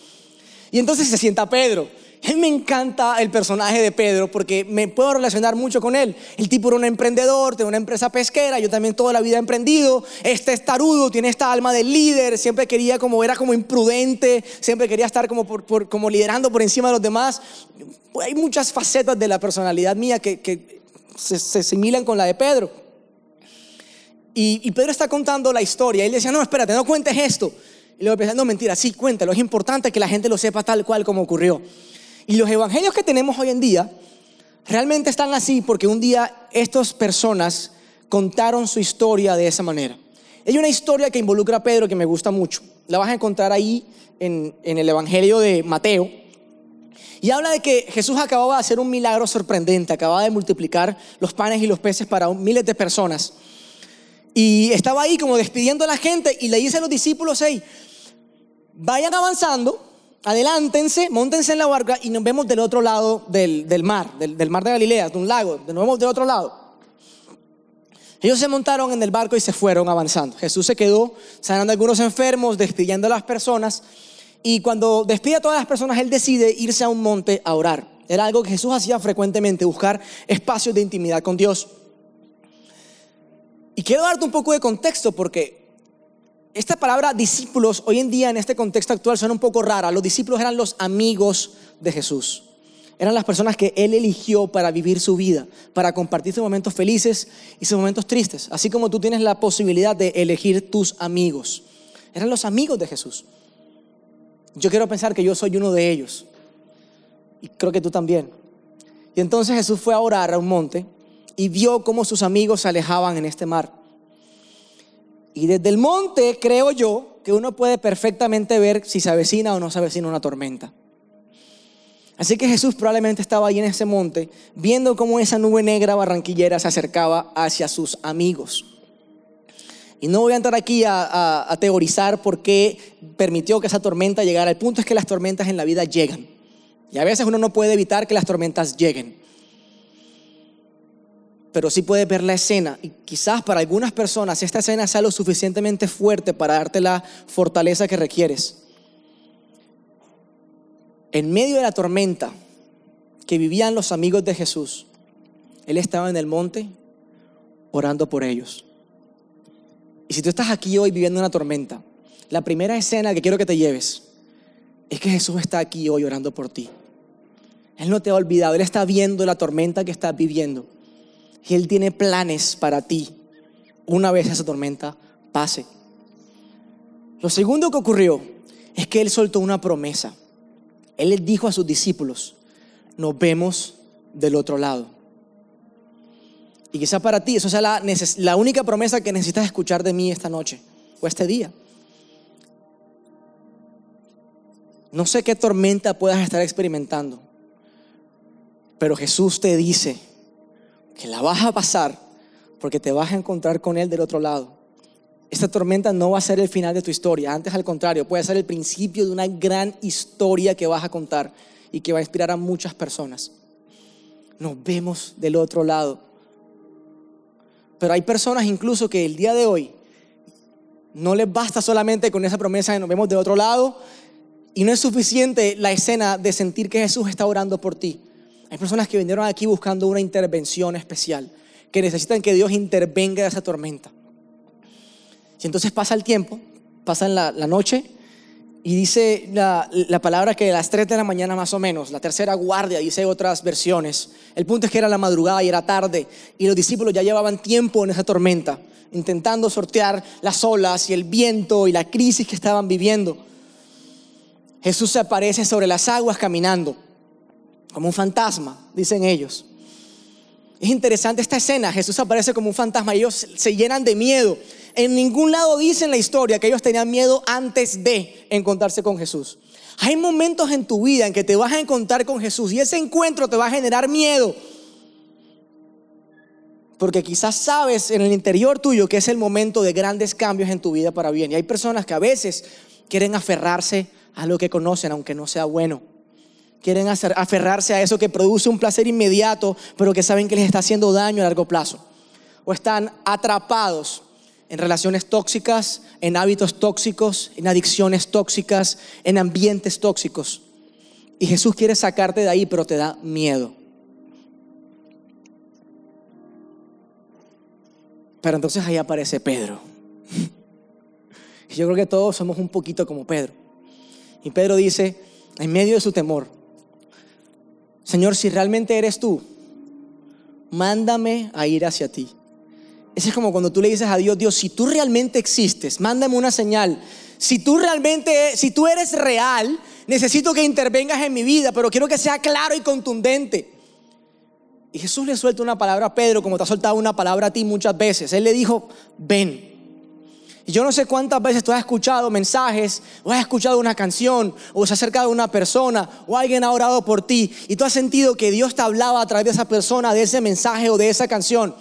Y entonces se sienta Pedro. A mí me encanta el personaje de Pedro porque me puedo relacionar mucho con él. El tipo era un emprendedor, tiene una empresa pesquera, yo también toda la vida he emprendido. Este es tarudo, tiene esta alma de líder, siempre quería como, era como imprudente, siempre quería estar como, por- por- como liderando por encima de los demás. Hay muchas facetas de la personalidad mía que se, se asimilan con la de Pedro. Y, Pedro está contando la historia. Y él decía, no, espérate, no cuentes esto. Y luego empieza, no, mentira, sí, cuéntalo. Es importante que la gente lo sepa tal cual como ocurrió. Y los evangelios que tenemos hoy en día realmente están así porque un día estas personas contaron su historia de esa manera. Hay una historia que involucra a Pedro que me gusta mucho. La vas a encontrar ahí en el Evangelio de Mateo. Y habla de que Jesús acababa de hacer un milagro sorprendente, acababa de multiplicar los panes y los peces para miles de personas. Y estaba ahí como despidiendo a la gente y le dice a los discípulos, hey, vayan avanzando, adelántense, montense en la barca y nos vemos del otro lado del, del mar, del, del mar de Galilea, de un lago, nos vemos del otro lado. Ellos se montaron en el barco y se fueron avanzando. Jesús se quedó sanando a algunos enfermos, despidiendo a las personas. Y cuando despide a todas las personas, Él decide irse a un monte a orar. Era algo que Jesús hacía frecuentemente, buscar espacios de intimidad con Dios. Y quiero darte un poco de contexto porque esta palabra discípulos hoy en día en este contexto actual suena un poco rara. Los discípulos eran los amigos de Jesús. Eran las personas que Él eligió para vivir su vida, para compartir sus momentos felices y sus momentos tristes. Así como tú tienes la posibilidad de elegir tus amigos. Eran los amigos de Jesús. Yo quiero pensar que yo soy uno de ellos. Y creo que tú también. Y entonces Jesús fue a orar a un monte y vio cómo sus amigos se alejaban en este mar. Y desde el monte creo yo que uno puede perfectamente ver si se avecina o no se avecina una tormenta. Así que Jesús probablemente estaba ahí en ese monte viendo cómo esa nube negra barranquillera se acercaba hacia sus amigos. Y no voy a entrar aquí a, teorizar por qué permitió que esa tormenta llegara. El punto es que las tormentas en la vida llegan. Y a veces uno no puede evitar que las tormentas lleguen. Pero sí puede ver la escena. Y quizás para algunas personas esta escena sea lo suficientemente fuerte para darte la fortaleza que requieres. En medio de la tormenta que vivían los amigos de Jesús, Él estaba en el monte orando por ellos. Y si tú estás aquí hoy viviendo una tormenta, la primera escena que quiero que te lleves es que Jesús está aquí hoy orando por ti. Él no te ha olvidado, Él está viendo la tormenta que estás viviendo. Y Él tiene planes para ti una vez esa tormenta pase. Lo segundo que ocurrió es que Él soltó una promesa. Él les dijo a sus discípulos, nos vemos del otro lado. Y quizá para ti eso sea la, la única promesa que necesitas escuchar de mí esta noche o este día. No sé qué tormenta puedas estar experimentando, pero Jesús te dice que la vas a pasar porque te vas a encontrar con Él del otro lado. Esta tormenta no va a ser el final de tu historia, antes al contrario, puede ser el principio de una gran historia que vas a contar y que va a inspirar a muchas personas. Nos vemos del otro lado. Pero hay personas incluso que el día de hoy no les basta solamente con esa promesa de nos vemos del otro lado y no es suficiente la escena de sentir que Jesús está orando por ti. Hay personas que vinieron aquí buscando una intervención especial, que necesitan que Dios intervenga en esa tormenta. Y entonces pasa el tiempo, pasa la noche Y dice la, la palabra que a las 3 de la mañana más o menos, la tercera guardia, dice otras versiones. El punto es que era la madrugada y era tarde y los discípulos ya llevaban tiempo en esa tormenta, intentando sortear las olas y el viento y la crisis que estaban viviendo. Jesús se aparece sobre las aguas caminando, como un fantasma, dicen ellos. Es interesante esta escena, Jesús aparece como un fantasma y ellos se llenan de miedo. En ningún lado dice en la historia que ellos tenían miedo antes de encontrarse con Jesús. Hay momentos en tu vida en que te vas a encontrar con Jesús y ese encuentro te va a generar miedo. Porque quizás sabes en el interior tuyo que es el momento de grandes cambios en tu vida para bien. Y hay personas que a veces quieren aferrarse a lo que conocen, aunque no sea bueno. Quieren aferrarse a eso que produce un placer inmediato, pero que saben que les está haciendo daño a largo plazo. O están atrapados en relaciones tóxicas, en hábitos tóxicos, en adicciones tóxicas, en ambientes tóxicos. Y Jesús quiere sacarte de ahí, pero te da miedo. Pero entonces ahí aparece Pedro. Y Yo creo que todos somos un poquito como Pedro. Y Pedro dice, en medio de su temor, Señor, si realmente eres tú, mándame a ir hacia ti. Ese es como cuando tú le dices a Dios, Dios, si tú realmente existes, mándame una señal. Si tú realmente, si tú eres real, necesito que intervengas en mi vida, pero quiero que sea claro y contundente. Y Jesús le suelta una palabra a Pedro, como te ha soltado una palabra a ti muchas veces. Él le dijo, ven. Y yo no sé cuántas veces tú has escuchado mensajes, o has escuchado una canción, o se ha acercado a una persona, o alguien ha orado por ti, y tú has sentido que Dios te hablaba a través de esa persona, de ese mensaje o de esa canción.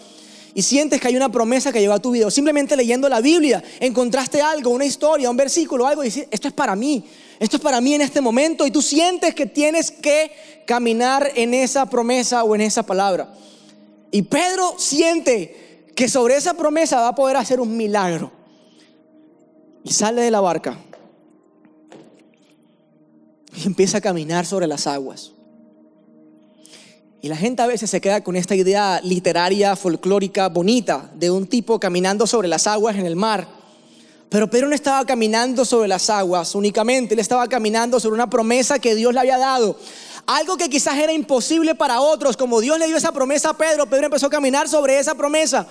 Y sientes que hay una promesa que llegó a tu vida, o simplemente leyendo la Biblia, encontraste algo, una historia, un versículo, algo, y dices, esto es para mí, esto es para mí en este momento, y tú sientes que tienes que caminar en esa promesa o en esa palabra. Y Pedro siente que sobre esa promesa va a poder hacer un milagro. Y sale de la barca y empieza a caminar sobre las aguas. Y la gente a veces se queda con esta idea literaria, folclórica, bonita, de un tipo caminando sobre las aguas en el mar. Pero Pedro no estaba caminando sobre las aguas únicamente, él estaba caminando sobre una promesa que Dios le había dado. Algo que quizás era imposible para otros, como Dios le dio esa promesa a Pedro, Pedro empezó a caminar sobre esa promesa.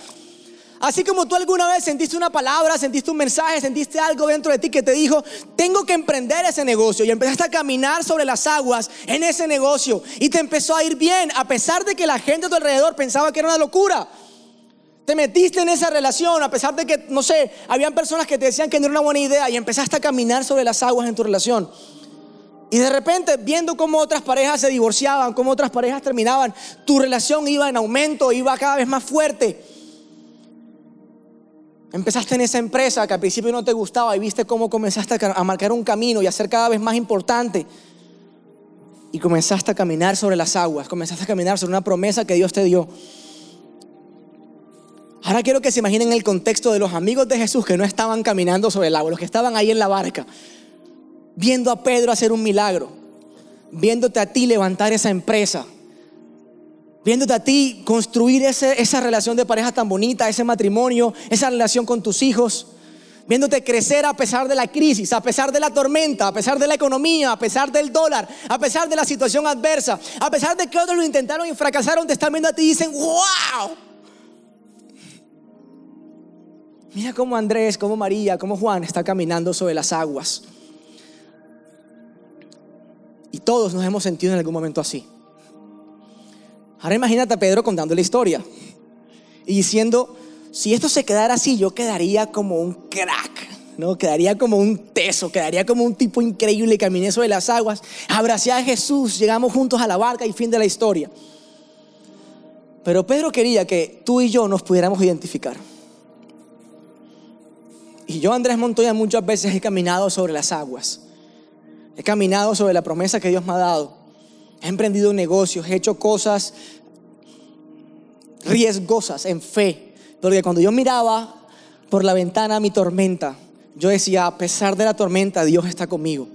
Así como tú alguna vez sentiste una palabra, sentiste un mensaje, sentiste algo dentro de ti que te dijo, tengo que emprender ese negocio. Y empezaste a caminar sobre las aguas en ese negocio. Y te empezó a ir bien, a pesar de que la gente a tu alrededor pensaba que era una locura. Te metiste en esa relación, a pesar de que, no sé, habían personas que te decían que no era una buena idea. Y empezaste a caminar sobre las aguas en tu relación. Y de repente, viendo cómo otras parejas se divorciaban, cómo otras parejas terminaban, tu relación iba en aumento, iba cada vez más fuerte. Empezaste en esa empresa que al principio no te gustaba y viste cómo comenzaste a marcar un camino y a ser cada vez más importante. Y comenzaste a caminar sobre las aguas, comenzaste a caminar sobre una promesa que Dios te dio. Ahora quiero que se imaginen el contexto de los amigos de Jesús que no estaban caminando sobre el agua, los que estaban ahí en la barca, viendo a Pedro hacer un milagro, viéndote a ti levantar esa empresa, viéndote a ti construir ese- esa relación de pareja tan bonita, ese matrimonio, esa relación con tus hijos, viéndote crecer a pesar de la crisis, a pesar de la tormenta, a pesar de la economía, a pesar del dólar, a pesar de la situación adversa, a pesar de que otros lo intentaron y fracasaron, te están viendo a ti y dicen, wow. Mira cómo Andrés, cómo María, cómo Juan está caminando sobre las aguas. Y todos nos hemos sentido en algún momento así. Ahora imagínate a Pedro contando la historia y diciendo, si esto se quedara así, yo quedaría como un crack, ¿no? Quedaría como un teso, quedaría como un tipo increíble, caminé sobre las aguas, abracé a Jesús, llegamos juntos a la barca y fin de la historia. Pero Pedro quería que tú y yo nos pudiéramos identificar. Y yo, Andrés Montoya, muchas veces he caminado sobre las aguas. He caminado sobre la promesa que Dios me ha dado. He emprendido negocios, he hecho cosas riesgosas en fe. Porque cuando yo miraba por la ventana mi tormenta, yo decía, a pesar de la tormenta, Dios está conmigo.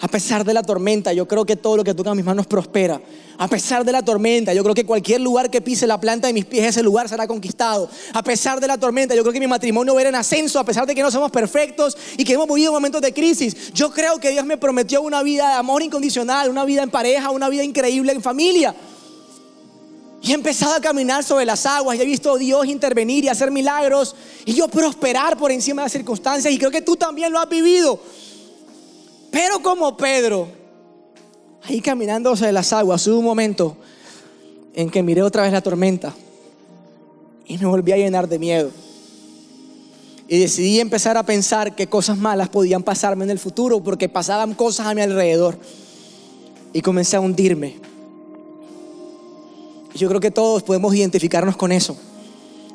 A pesar de la tormenta, yo creo que todo lo que toca mis manos prospera. A pesar de la tormenta, yo creo que cualquier lugar que pise la planta de mis pies, ese lugar será conquistado. A pesar de la tormenta, yo creo que mi matrimonio ir en ascenso, a pesar de que no somos perfectos y que hemos vivido momentos de crisis. Yo creo que Dios me prometió una vida de amor incondicional, una vida en pareja, una vida increíble en familia. Y he empezado a caminar sobre las aguas y he visto a Dios intervenir y hacer milagros y yo prosperar por encima de las circunstancias y creo que tú también lo has vivido. Pero como Pedro, ahí caminando sobre las aguas, hubo un momento en que miré otra vez la tormenta y me volví a llenar de miedo. Y decidí empezar a pensar que cosas malas podían pasarme en el futuro porque pasaban cosas a mi alrededor. Y comencé a hundirme. Yo creo que todos podemos identificarnos con eso.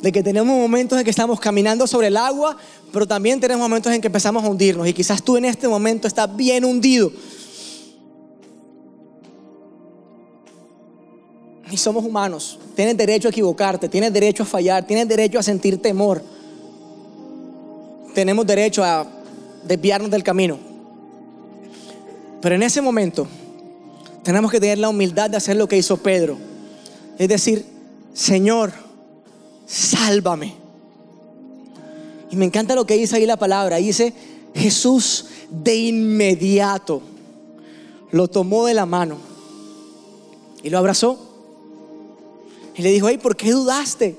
De que tenemos momentos en que estamos caminando sobre el agua, pero también tenemos momentos en que empezamos a hundirnos. Y quizás tú en este momento estás bien hundido. Y somos humanos. Tienes derecho a equivocarte, tienes derecho a fallar, tienes derecho a sentir temor. Tenemos derecho a desviarnos del camino. Pero en ese momento tenemos que tener la humildad de hacer lo que hizo Pedro. Es decir, Señor, sálvame. Y me encanta lo que dice ahí la palabra. Dice, Jesús de inmediato lo tomó de la mano y lo abrazó. Y le dijo, hey, ¿por qué dudaste?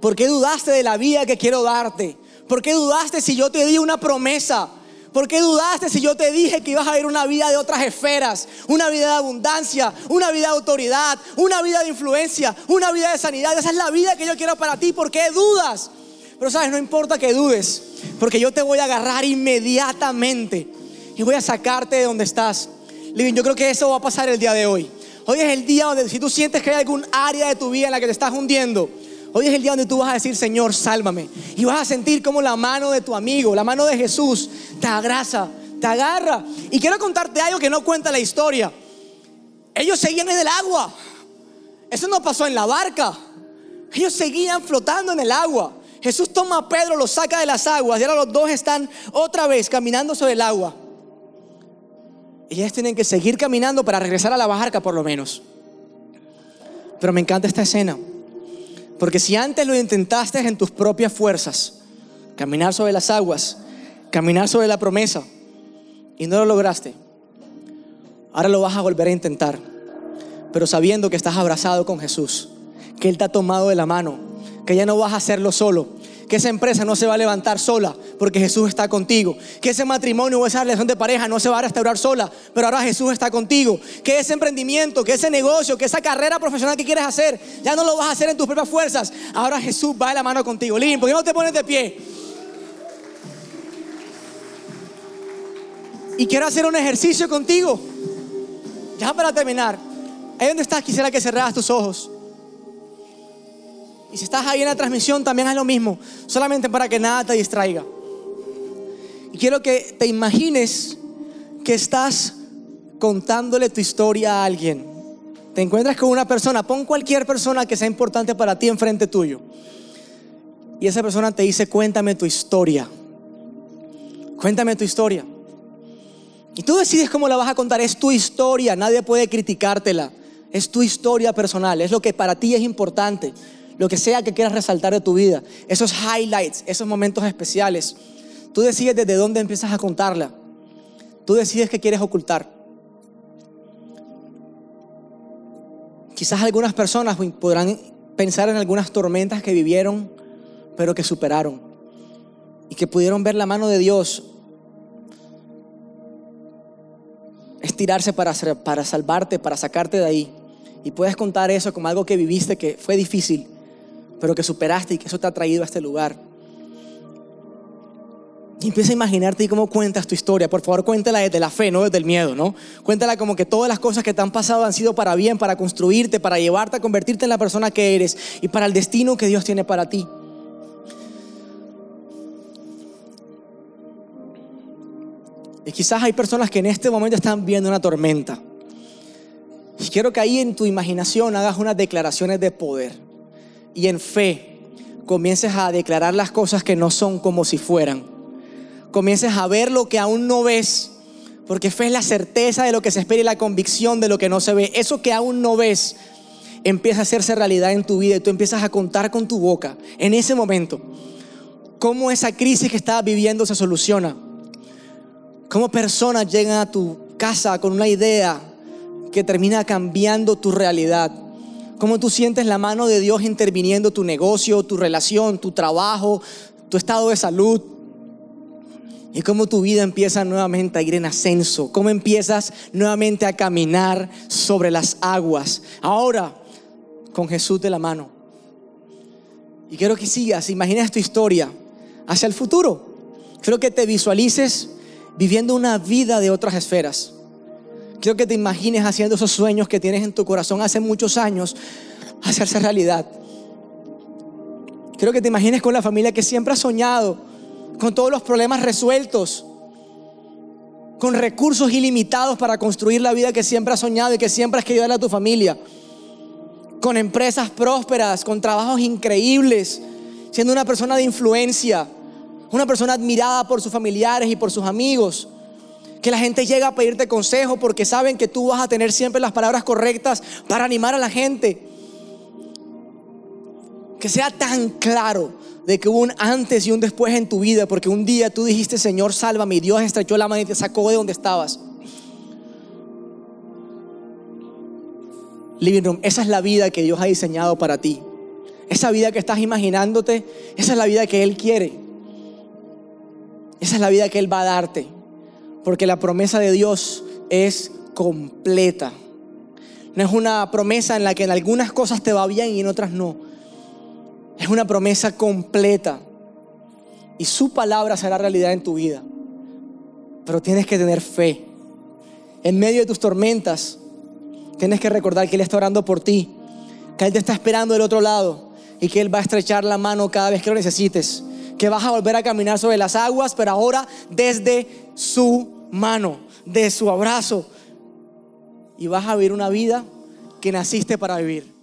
¿Por qué dudaste de la vida que quiero darte? ¿Por qué dudaste si yo te di una promesa? ¿Por qué dudaste si yo te dije que ibas a vivir una vida de otras esferas? Una vida de abundancia, una vida de autoridad, una vida de influencia, una vida de sanidad. Esa es la vida que yo quiero para ti. ¿Por qué dudas? Pero sabes, no importa que dudes, porque yo te voy a agarrar inmediatamente y voy a sacarte de donde estás. Living, yo creo que eso va a pasar el día de hoy. Hoy es el día donde si tú sientes que hay algún área de tu vida en la que te estás hundiendo, Hoy es el día donde tú vas a decir, Señor, sálvame. Y vas a sentir como la mano de tu amigo, la mano de Jesús, te abraza, te agarra. Y quiero contarte algo que no cuenta la historia. Ellos seguían en el agua. Eso no pasó en la barca. Ellos seguían flotando en el agua. Jesús toma a Pedro, lo saca de las aguas y ahora los dos están otra vez caminando sobre el agua. Ellos tienen que seguir caminando para regresar a la barca por lo menos. Pero me encanta esta escena. Porque si antes lo intentaste en tus propias fuerzas, caminar sobre las aguas, caminar sobre la promesa, y no lo lograste, ahora lo vas a volver a intentar, pero sabiendo que estás abrazado con Jesús, que Él te ha tomado de la mano, que ya no vas a hacerlo solo, que esa empresa no se va a levantar sola porque Jesús está contigo, que ese matrimonio o esa relación de pareja no se va a restaurar sola, pero ahora Jesús está contigo, que ese emprendimiento, que ese negocio, que esa carrera profesional que quieres hacer, ya no lo vas a hacer en tus propias fuerzas, ahora Jesús va de la mano contigo. Lin, ¿por qué no te pones de pie? Y quiero hacer un ejercicio contigo. Ya para terminar, ahí donde estás quisiera que cerraras tus ojos. Y si estás ahí en la transmisión, también haz lo mismo, solamente para que nada te distraiga. Y quiero que te imagines que estás contándole tu historia a alguien. Te encuentras con una persona, pon cualquier persona que sea importante para ti enfrente tuyo. Y esa persona te dice, cuéntame tu historia. Cuéntame tu historia. Y tú decides cómo la vas a contar. Es tu historia, nadie puede criticártela. Es tu historia personal, es lo que para ti es importante lo que sea que quieras resaltar de tu vida, esos highlights, esos momentos especiales. Tú decides desde dónde empiezas a contarla. Tú decides qué quieres ocultar. Quizás algunas personas podrán pensar en algunas tormentas que vivieron, pero que superaron. Y que pudieron ver la mano de Dios estirarse para, para salvarte, para sacarte de ahí. Y puedes contar eso como algo que viviste que fue difícil, pero que superaste y que eso te ha traído a este lugar. Y empieza a imaginarte y cómo cuentas tu historia. Por favor, cuéntala desde la fe, no desde el miedo, ¿no? Cuéntala como que todas las cosas que te han pasado han sido para bien, para construirte, para llevarte a convertirte en la persona que eres y para el destino que Dios tiene para ti. Y quizás hay personas que en este momento están viendo una tormenta. Y quiero que ahí en tu imaginación hagas unas declaraciones de poder y en fe comiences a declarar las cosas que no son como si fueran. Comiences a ver lo que aún no ves, Porque fe es la certeza de lo que se espera y la convicción de lo que no se ve. Eso que aún no ves empieza a hacerse realidad en tu vida y tú empiezas a contar con tu boca en ese momento cómo esa crisis que estabas viviendo se soluciona. Cómo personas llegan a tu casa con una idea que termina cambiando tu realidad. Cómo tú sientes la mano de Dios interviniendo tu negocio, tu relación, tu trabajo, tu estado de salud. Y cómo tu vida empieza nuevamente a ir en ascenso. Cómo empiezas nuevamente a caminar sobre las aguas. Ahora, con Jesús de la mano. Y quiero que sigas, imagines tu historia hacia el futuro. Quiero que te visualices viviendo una vida de otras esferas. Quiero que te imagines haciendo esos sueños que tienes en tu corazón hace muchos años, hacerse realidad. Quiero que te imagines con la familia que siempre has soñado, con todos los problemas resueltos, con recursos ilimitados para construir la vida que siempre has soñado y que siempre has querido darle a tu familia, con empresas prósperas, con trabajos increíbles, siendo una persona de influencia, una persona admirada por sus familiares y por sus amigos. Que la gente llega a pedirte consejo porque saben que tú vas a tener siempre las palabras correctas para animar a la gente. Que sea tan claro de que hubo un antes y un después en tu vida, porque un día tú dijiste, Señor, sálvame, y Dios estrechó la mano y te sacó de donde estabas. Living Room, esa es la vida que Dios ha diseñado para ti. Esa vida que estás imaginándote, esa es la vida que Él quiere. Esa es la vida que Él va a darte. Porque la promesa de Dios es completa. No es una promesa en la que en algunas cosas te va bien y en otras no. Es una promesa completa. Y su palabra será realidad en tu vida. Pero tienes que tener fe. En medio de tus tormentas, tienes que recordar que Él está orando por ti. Que Él te está esperando del otro lado. Y que Él va a estrechar la mano cada vez que lo necesites. Que vas a volver a caminar sobre las aguas, pero ahora desde su mano, de su abrazo. Y vas a vivir una vida que naciste para vivir.